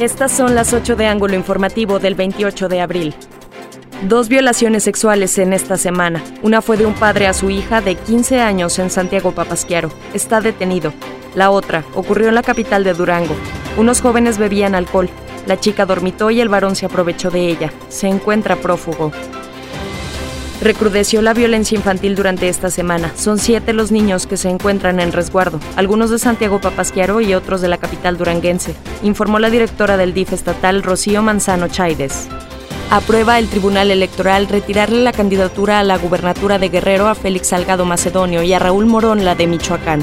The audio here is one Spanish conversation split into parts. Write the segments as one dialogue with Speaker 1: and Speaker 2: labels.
Speaker 1: Estas son las 8 de ángulo informativo del 28 de abril. Dos violaciones sexuales en esta semana. Una fue de un padre a su hija de 15 años en Santiago Papasquiaro. Está detenido. La otra ocurrió en la capital de Durango. Unos jóvenes bebían alcohol. La chica dormitó y el varón se aprovechó de ella. Se encuentra prófugo. Recrudeció la violencia infantil durante esta semana. Son siete los niños que se encuentran en resguardo, algunos de Santiago Papasquiaro y otros de la capital duranguense, informó la directora del DIF estatal Rocío Manzano Chaides. Aprueba el Tribunal Electoral retirarle la candidatura a la gubernatura de Guerrero a Félix Salgado Macedonio y a Raúl Morón la de Michoacán.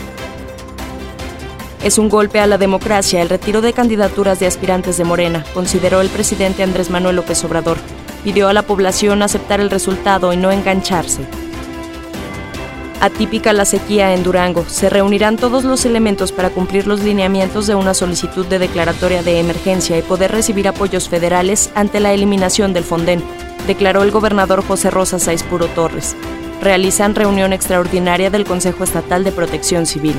Speaker 1: Es un golpe a la democracia el retiro de candidaturas de aspirantes de Morena, consideró el presidente Andrés Manuel López Obrador pidió a la población aceptar el resultado y no engancharse. Atípica la sequía en Durango. Se reunirán todos los elementos para cumplir los lineamientos de una solicitud de declaratoria de emergencia y poder recibir apoyos federales ante la eliminación del Fonden, declaró el gobernador José Rosa Puro Torres. Realizan reunión extraordinaria del Consejo Estatal de Protección Civil.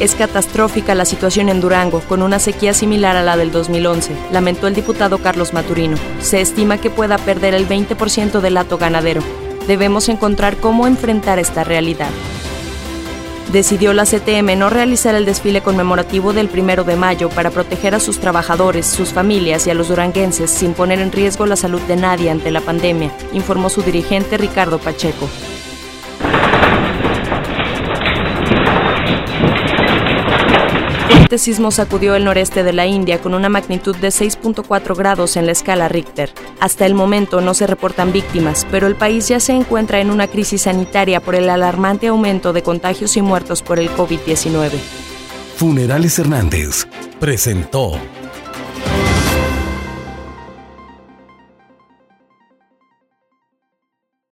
Speaker 1: Es catastrófica la situación en Durango, con una sequía similar a la del 2011, lamentó el diputado Carlos Maturino. Se estima que pueda perder el 20% del hato ganadero. Debemos encontrar cómo enfrentar esta realidad. Decidió la CTM no realizar el desfile conmemorativo del primero de mayo para proteger a sus trabajadores, sus familias y a los duranguenses sin poner en riesgo la salud de nadie ante la pandemia, informó su dirigente Ricardo Pacheco. Este sismo sacudió el noreste de la India con una magnitud de 6.4 grados en la escala Richter. Hasta el momento no se reportan víctimas, pero el país ya se encuentra en una crisis sanitaria por el alarmante aumento de contagios y muertos por el COVID-19.
Speaker 2: Funerales Hernández presentó